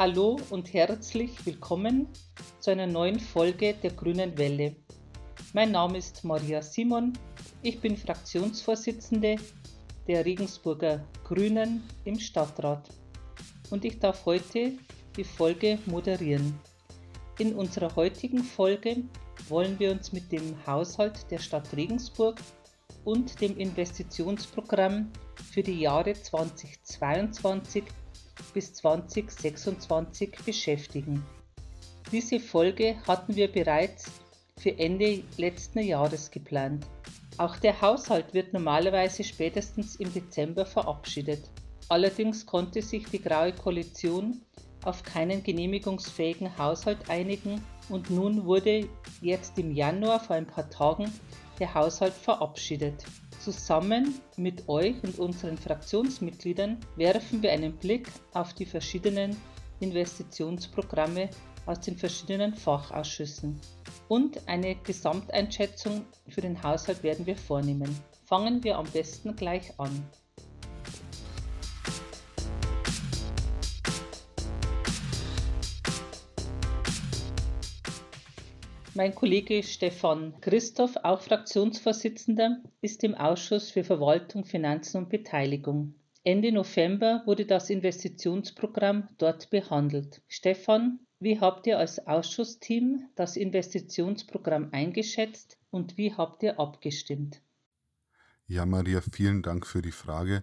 Hallo und herzlich willkommen zu einer neuen Folge der Grünen Welle. Mein Name ist Maria Simon, ich bin Fraktionsvorsitzende der Regensburger Grünen im Stadtrat und ich darf heute die Folge moderieren. In unserer heutigen Folge wollen wir uns mit dem Haushalt der Stadt Regensburg und dem Investitionsprogramm für die Jahre 2022 bis 2026 beschäftigen. Diese Folge hatten wir bereits für Ende letzten Jahres geplant. Auch der Haushalt wird normalerweise spätestens im Dezember verabschiedet. Allerdings konnte sich die Graue Koalition auf keinen genehmigungsfähigen Haushalt einigen und nun wurde jetzt im Januar vor ein paar Tagen der Haushalt verabschiedet. Zusammen mit euch und unseren Fraktionsmitgliedern werfen wir einen Blick auf die verschiedenen Investitionsprogramme aus den verschiedenen Fachausschüssen. Und eine Gesamteinschätzung für den Haushalt werden wir vornehmen. Fangen wir am besten gleich an. Mein Kollege Stefan Christoph, auch Fraktionsvorsitzender, ist im Ausschuss für Verwaltung, Finanzen und Beteiligung. Ende November wurde das Investitionsprogramm dort behandelt. Stefan, wie habt ihr als Ausschussteam das Investitionsprogramm eingeschätzt und wie habt ihr abgestimmt? Ja, Maria, vielen Dank für die Frage.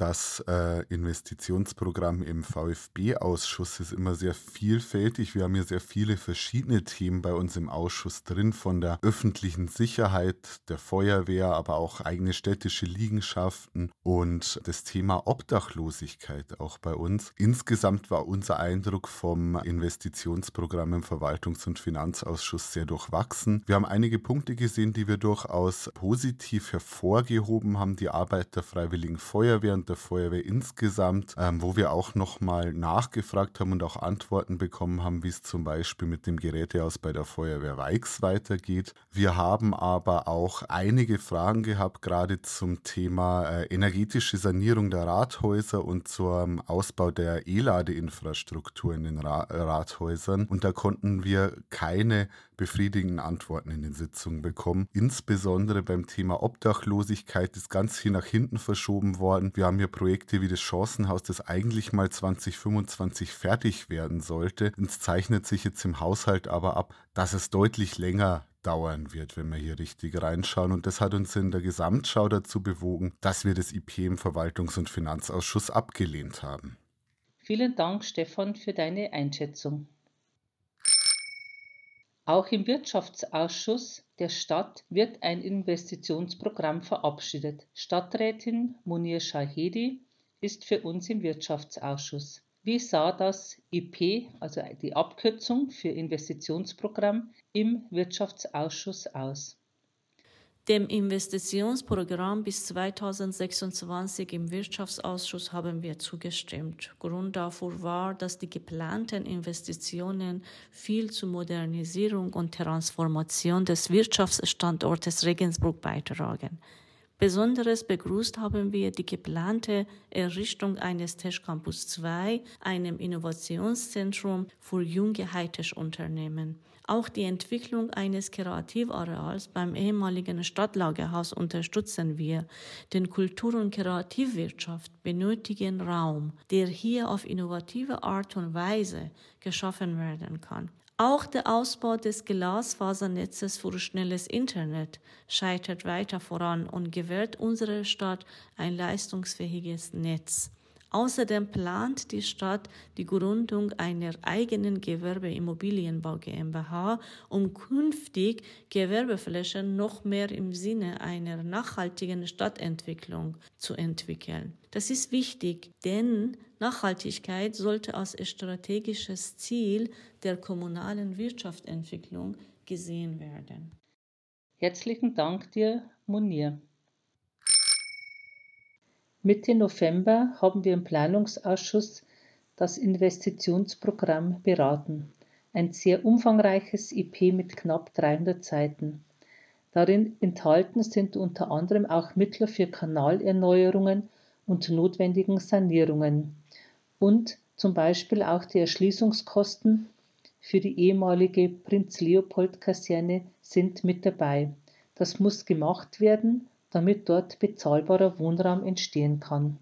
Das äh, Investitionsprogramm im VfB-Ausschuss ist immer sehr vielfältig. Wir haben hier sehr viele verschiedene Themen bei uns im Ausschuss drin, von der öffentlichen Sicherheit, der Feuerwehr, aber auch eigene städtische Liegenschaften und das Thema Obdachlosigkeit auch bei uns. Insgesamt war unser Eindruck vom Investitionsprogramm im Verwaltungs- und Finanzausschuss sehr durchwachsen. Wir haben einige Punkte gesehen, die wir durchaus positiv hervorgehoben haben. Die Arbeit der Freiwilligen Feuerwehr und der Feuerwehr insgesamt, ähm, wo wir auch nochmal nachgefragt haben und auch Antworten bekommen haben, wie es zum Beispiel mit dem Gerätehaus bei der Feuerwehr Weix weitergeht. Wir haben aber auch einige Fragen gehabt, gerade zum Thema äh, energetische Sanierung der Rathäuser und zum Ausbau der E-Ladeinfrastruktur in den Ra Rathäusern. Und da konnten wir keine befriedigenden Antworten in den Sitzungen bekommen. Insbesondere beim Thema Obdachlosigkeit ist ganz viel nach hinten verschoben worden. Wir haben hier Projekte wie das Chancenhaus, das eigentlich mal 2025 fertig werden sollte. Es zeichnet sich jetzt im Haushalt aber ab, dass es deutlich länger dauern wird, wenn wir hier richtig reinschauen. Und das hat uns in der Gesamtschau dazu bewogen, dass wir das IP im Verwaltungs- und Finanzausschuss abgelehnt haben. Vielen Dank, Stefan, für deine Einschätzung. Auch im Wirtschaftsausschuss der Stadt wird ein Investitionsprogramm verabschiedet. Stadträtin Munir Shahedi ist für uns im Wirtschaftsausschuss. Wie sah das IP, also die Abkürzung für Investitionsprogramm, im Wirtschaftsausschuss aus? Dem Investitionsprogramm bis 2026 im Wirtschaftsausschuss haben wir zugestimmt. Grund dafür war, dass die geplanten Investitionen viel zur Modernisierung und Transformation des Wirtschaftsstandortes Regensburg beitragen. Besonderes begrüßt haben wir die geplante Errichtung eines Tech Campus 2, einem Innovationszentrum für junge Hightech-Unternehmen. Auch die Entwicklung eines Kreativareals beim ehemaligen Stadtlagerhaus unterstützen wir, denn Kultur- und Kreativwirtschaft benötigen Raum, der hier auf innovative Art und Weise geschaffen werden kann. Auch der Ausbau des Glasfasernetzes für schnelles Internet scheitert weiter voran und gewährt unserer Stadt ein leistungsfähiges Netz. Außerdem plant die Stadt die Gründung einer eigenen Gewerbeimmobilienbau GmbH, um künftig Gewerbeflächen noch mehr im Sinne einer nachhaltigen Stadtentwicklung zu entwickeln. Das ist wichtig, denn Nachhaltigkeit sollte als strategisches Ziel der kommunalen Wirtschaftsentwicklung gesehen werden. Herzlichen Dank dir, Munir. Mitte November haben wir im Planungsausschuss das Investitionsprogramm beraten. Ein sehr umfangreiches IP mit knapp 300 Seiten. Darin enthalten sind unter anderem auch Mittel für Kanalerneuerungen und notwendigen Sanierungen und zum Beispiel auch die Erschließungskosten für die ehemalige Prinz Leopold Kaserne sind mit dabei. Das muss gemacht werden, damit dort bezahlbarer Wohnraum entstehen kann.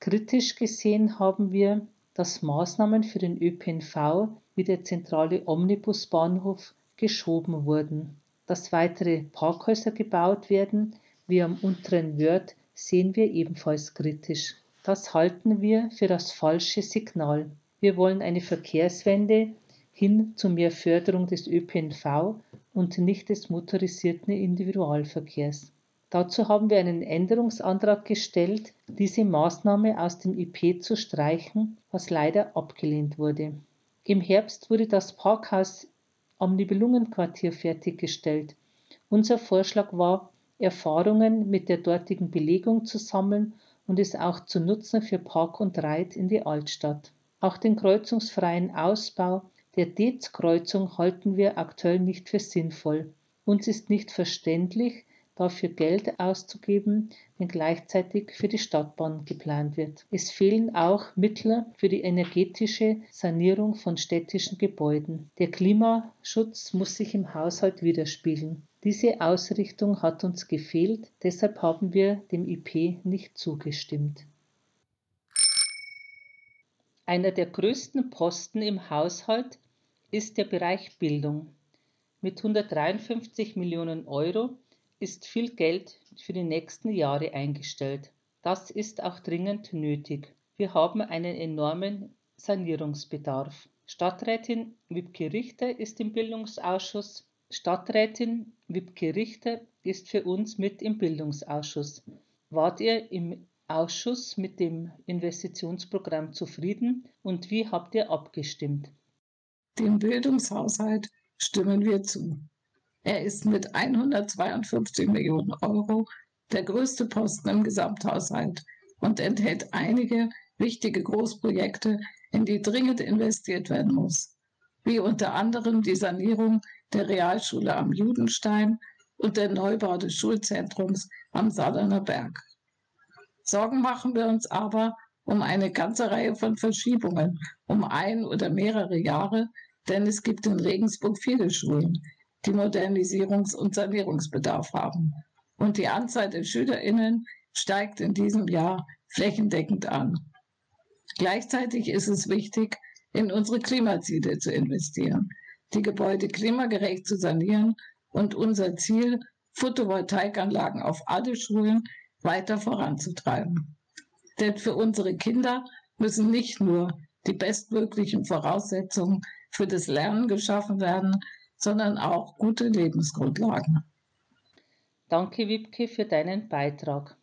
Kritisch gesehen haben wir, dass Maßnahmen für den ÖPNV wie der zentrale Omnibusbahnhof geschoben wurden. Dass weitere Parkhäuser gebaut werden, wie am unteren Wörth, sehen wir ebenfalls kritisch. Das halten wir für das falsche Signal. Wir wollen eine Verkehrswende hin zu mehr Förderung des ÖPNV und nicht des motorisierten Individualverkehrs. Dazu haben wir einen Änderungsantrag gestellt, diese Maßnahme aus dem IP zu streichen, was leider abgelehnt wurde. Im Herbst wurde das Parkhaus am Nibelungenquartier fertiggestellt. Unser Vorschlag war, Erfahrungen mit der dortigen Belegung zu sammeln und es auch zu nutzen für Park und Reit in die Altstadt. Auch den kreuzungsfreien Ausbau der Deetz-Kreuzung halten wir aktuell nicht für sinnvoll. Uns ist nicht verständlich, dafür Geld auszugeben, wenn gleichzeitig für die Stadtbahn geplant wird. Es fehlen auch Mittel für die energetische Sanierung von städtischen Gebäuden. Der Klimaschutz muss sich im Haushalt widerspiegeln. Diese Ausrichtung hat uns gefehlt, deshalb haben wir dem IP nicht zugestimmt. Einer der größten Posten im Haushalt ist der Bereich Bildung. Mit 153 Millionen Euro ist viel Geld für die nächsten Jahre eingestellt. Das ist auch dringend nötig. Wir haben einen enormen Sanierungsbedarf. Stadträtin Wibke Richter ist im Bildungsausschuss. Stadträtin Wibke Richter ist für uns mit im Bildungsausschuss. Wart ihr im Ausschuss mit dem Investitionsprogramm zufrieden und wie habt ihr abgestimmt? Dem Bildungshaushalt stimmen wir zu. Er ist mit 152 Millionen Euro der größte Posten im Gesamthaushalt und enthält einige wichtige Großprojekte, in die dringend investiert werden muss, wie unter anderem die Sanierung der Realschule am Judenstein und der Neubau des Schulzentrums am Saarländer Berg. Sorgen machen wir uns aber um eine ganze Reihe von Verschiebungen um ein oder mehrere Jahre, denn es gibt in Regensburg viele Schulen, die Modernisierungs- und Sanierungsbedarf haben. Und die Anzahl der Schülerinnen steigt in diesem Jahr flächendeckend an. Gleichzeitig ist es wichtig, in unsere Klimaziele zu investieren, die Gebäude klimagerecht zu sanieren und unser Ziel, Photovoltaikanlagen auf alle Schulen weiter voranzutreiben. Denn für unsere Kinder müssen nicht nur die bestmöglichen Voraussetzungen für das Lernen geschaffen werden, sondern auch gute Lebensgrundlagen. Danke, Wibke, für deinen Beitrag.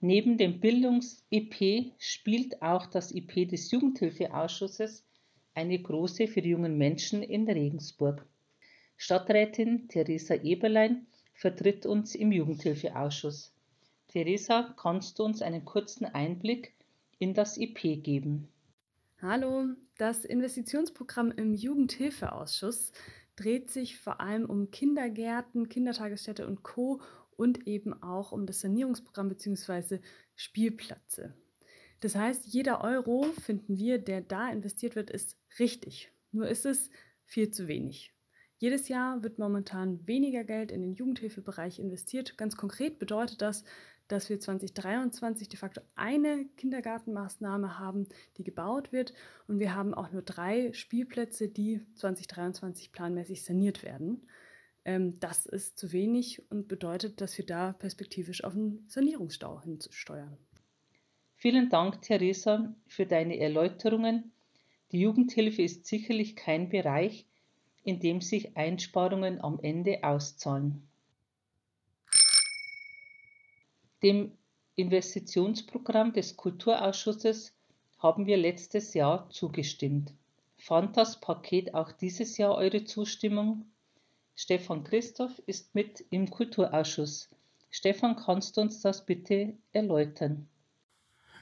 Neben dem Bildungs-IP spielt auch das IP des Jugendhilfeausschusses eine große für jungen Menschen in Regensburg. Stadträtin Theresa Eberlein vertritt uns im Jugendhilfeausschuss. Theresa, kannst du uns einen kurzen Einblick in das IP geben? Hallo, das Investitionsprogramm im Jugendhilfeausschuss dreht sich vor allem um Kindergärten, Kindertagesstätte und Co. und eben auch um das Sanierungsprogramm bzw. Spielplätze. Das heißt, jeder Euro, finden wir, der da investiert wird, ist richtig. Nur ist es viel zu wenig. Jedes Jahr wird momentan weniger Geld in den Jugendhilfebereich investiert. Ganz konkret bedeutet das, dass wir 2023 de facto eine Kindergartenmaßnahme haben, die gebaut wird. Und wir haben auch nur drei Spielplätze, die 2023 planmäßig saniert werden. Ähm, das ist zu wenig und bedeutet, dass wir da perspektivisch auf einen Sanierungsstau hinzusteuern. Vielen Dank, Theresa, für deine Erläuterungen. Die Jugendhilfe ist sicherlich kein Bereich, in dem sich Einsparungen am Ende auszahlen. Dem Investitionsprogramm des Kulturausschusses haben wir letztes Jahr zugestimmt. Fand das Paket auch dieses Jahr eure Zustimmung? Stefan Christoph ist mit im Kulturausschuss. Stefan, kannst du uns das bitte erläutern?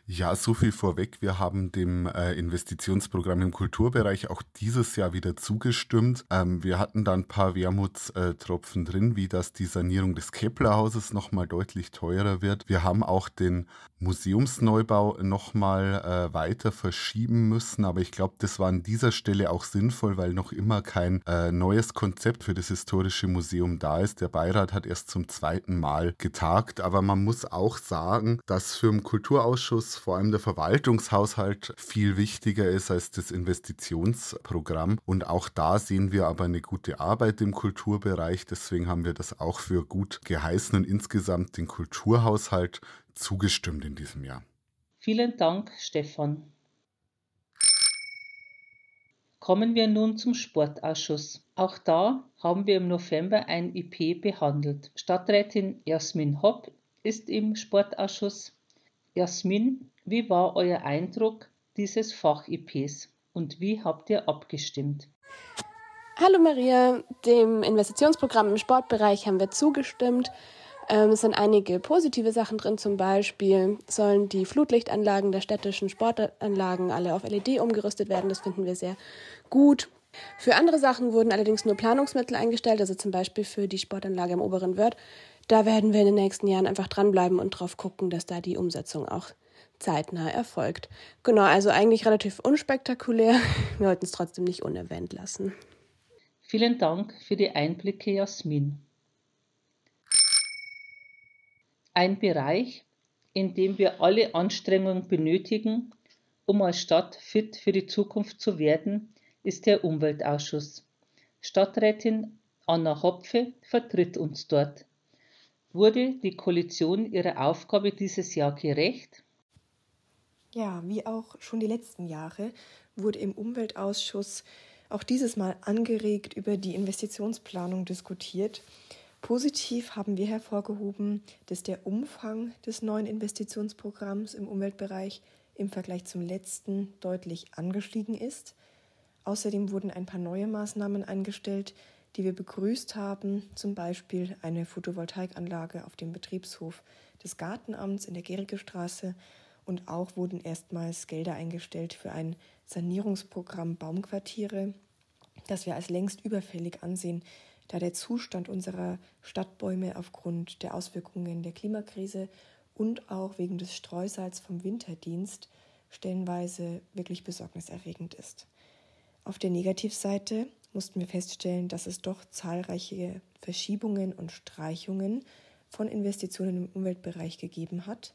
Ja, so viel vorweg. Wir haben dem äh, Investitionsprogramm im Kulturbereich auch dieses Jahr wieder zugestimmt. Ähm, wir hatten da ein paar Wermutstropfen drin, wie dass die Sanierung des Keplerhauses nochmal deutlich teurer wird. Wir haben auch den Museumsneubau nochmal äh, weiter verschieben müssen, aber ich glaube, das war an dieser Stelle auch sinnvoll, weil noch immer kein äh, neues Konzept für das historische Museum da ist. Der Beirat hat erst zum zweiten Mal getagt, aber man muss auch sagen, dass für den Kulturausschuss vor allem der Verwaltungshaushalt viel wichtiger ist als das Investitionsprogramm. Und auch da sehen wir aber eine gute Arbeit im Kulturbereich. Deswegen haben wir das auch für gut geheißen und insgesamt den Kulturhaushalt zugestimmt in diesem Jahr. Vielen Dank, Stefan. Kommen wir nun zum Sportausschuss. Auch da haben wir im November ein IP behandelt. Stadträtin Jasmin Hopp ist im Sportausschuss Jasmin, wie war euer Eindruck dieses Fach-IPs und wie habt ihr abgestimmt? Hallo Maria, dem Investitionsprogramm im Sportbereich haben wir zugestimmt. Ähm, es sind einige positive Sachen drin, zum Beispiel sollen die Flutlichtanlagen der städtischen Sportanlagen alle auf LED umgerüstet werden. Das finden wir sehr gut. Für andere Sachen wurden allerdings nur Planungsmittel eingestellt, also zum Beispiel für die Sportanlage im oberen Wörth da werden wir in den nächsten Jahren einfach dranbleiben und drauf gucken, dass da die Umsetzung auch zeitnah erfolgt. Genau, also eigentlich relativ unspektakulär. Wir wollten es trotzdem nicht unerwähnt lassen. Vielen Dank für die Einblicke, Jasmin. Ein Bereich, in dem wir alle Anstrengungen benötigen, um als Stadt fit für die Zukunft zu werden, ist der Umweltausschuss. Stadträtin Anna Hopfe vertritt uns dort. Wurde die Koalition ihrer Aufgabe dieses Jahr gerecht? Ja, wie auch schon die letzten Jahre wurde im Umweltausschuss auch dieses Mal angeregt über die Investitionsplanung diskutiert. Positiv haben wir hervorgehoben, dass der Umfang des neuen Investitionsprogramms im Umweltbereich im Vergleich zum letzten deutlich angestiegen ist. Außerdem wurden ein paar neue Maßnahmen eingestellt, die wir begrüßt haben, zum Beispiel eine Photovoltaikanlage auf dem Betriebshof des Gartenamts in der Gerige Straße und auch wurden erstmals Gelder eingestellt für ein Sanierungsprogramm Baumquartiere, das wir als längst überfällig ansehen, da der Zustand unserer Stadtbäume aufgrund der Auswirkungen der Klimakrise und auch wegen des Streusalz vom Winterdienst stellenweise wirklich besorgniserregend ist. Auf der Negativseite mussten wir feststellen, dass es doch zahlreiche Verschiebungen und Streichungen von Investitionen im Umweltbereich gegeben hat.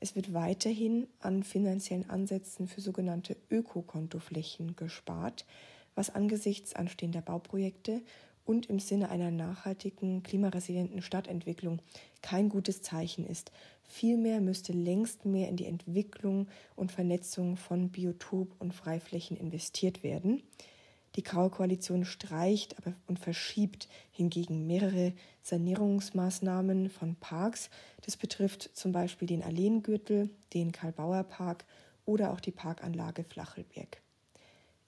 Es wird weiterhin an finanziellen Ansätzen für sogenannte Ökokontoflächen gespart, was angesichts anstehender Bauprojekte und im Sinne einer nachhaltigen, klimaresilienten Stadtentwicklung kein gutes Zeichen ist. Vielmehr müsste längst mehr in die Entwicklung und Vernetzung von Biotop- und Freiflächen investiert werden. Die Graue Koalition streicht aber und verschiebt hingegen mehrere Sanierungsmaßnahmen von Parks. Das betrifft zum Beispiel den Alleengürtel, den Karl-Bauer-Park oder auch die Parkanlage Flachelberg.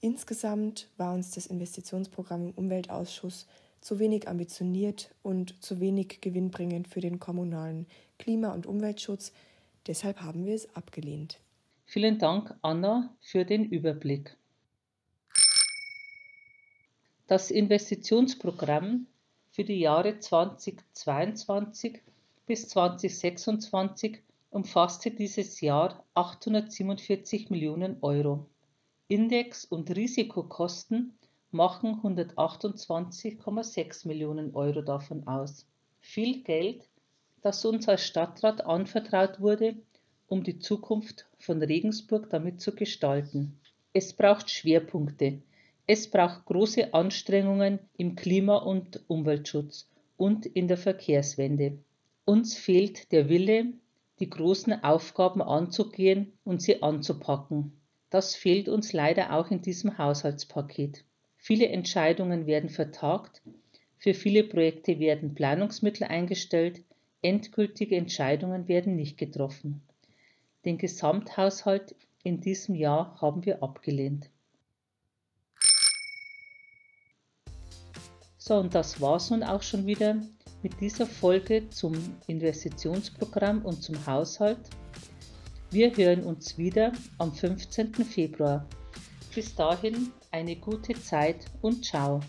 Insgesamt war uns das Investitionsprogramm im Umweltausschuss zu wenig ambitioniert und zu wenig gewinnbringend für den kommunalen Klima- und Umweltschutz. Deshalb haben wir es abgelehnt. Vielen Dank, Anna, für den Überblick. Das Investitionsprogramm für die Jahre 2022 bis 2026 umfasste dieses Jahr 847 Millionen Euro. Index- und Risikokosten machen 128,6 Millionen Euro davon aus. Viel Geld, das uns als Stadtrat anvertraut wurde, um die Zukunft von Regensburg damit zu gestalten. Es braucht Schwerpunkte, es braucht große Anstrengungen im Klima- und Umweltschutz und in der Verkehrswende. Uns fehlt der Wille, die großen Aufgaben anzugehen und sie anzupacken. Das fehlt uns leider auch in diesem Haushaltspaket. Viele Entscheidungen werden vertagt, für viele Projekte werden Planungsmittel eingestellt, endgültige Entscheidungen werden nicht getroffen. Den Gesamthaushalt in diesem Jahr haben wir abgelehnt. So, und das war es nun auch schon wieder mit dieser Folge zum Investitionsprogramm und zum Haushalt. Wir hören uns wieder am 15. Februar. Bis dahin eine gute Zeit und ciao.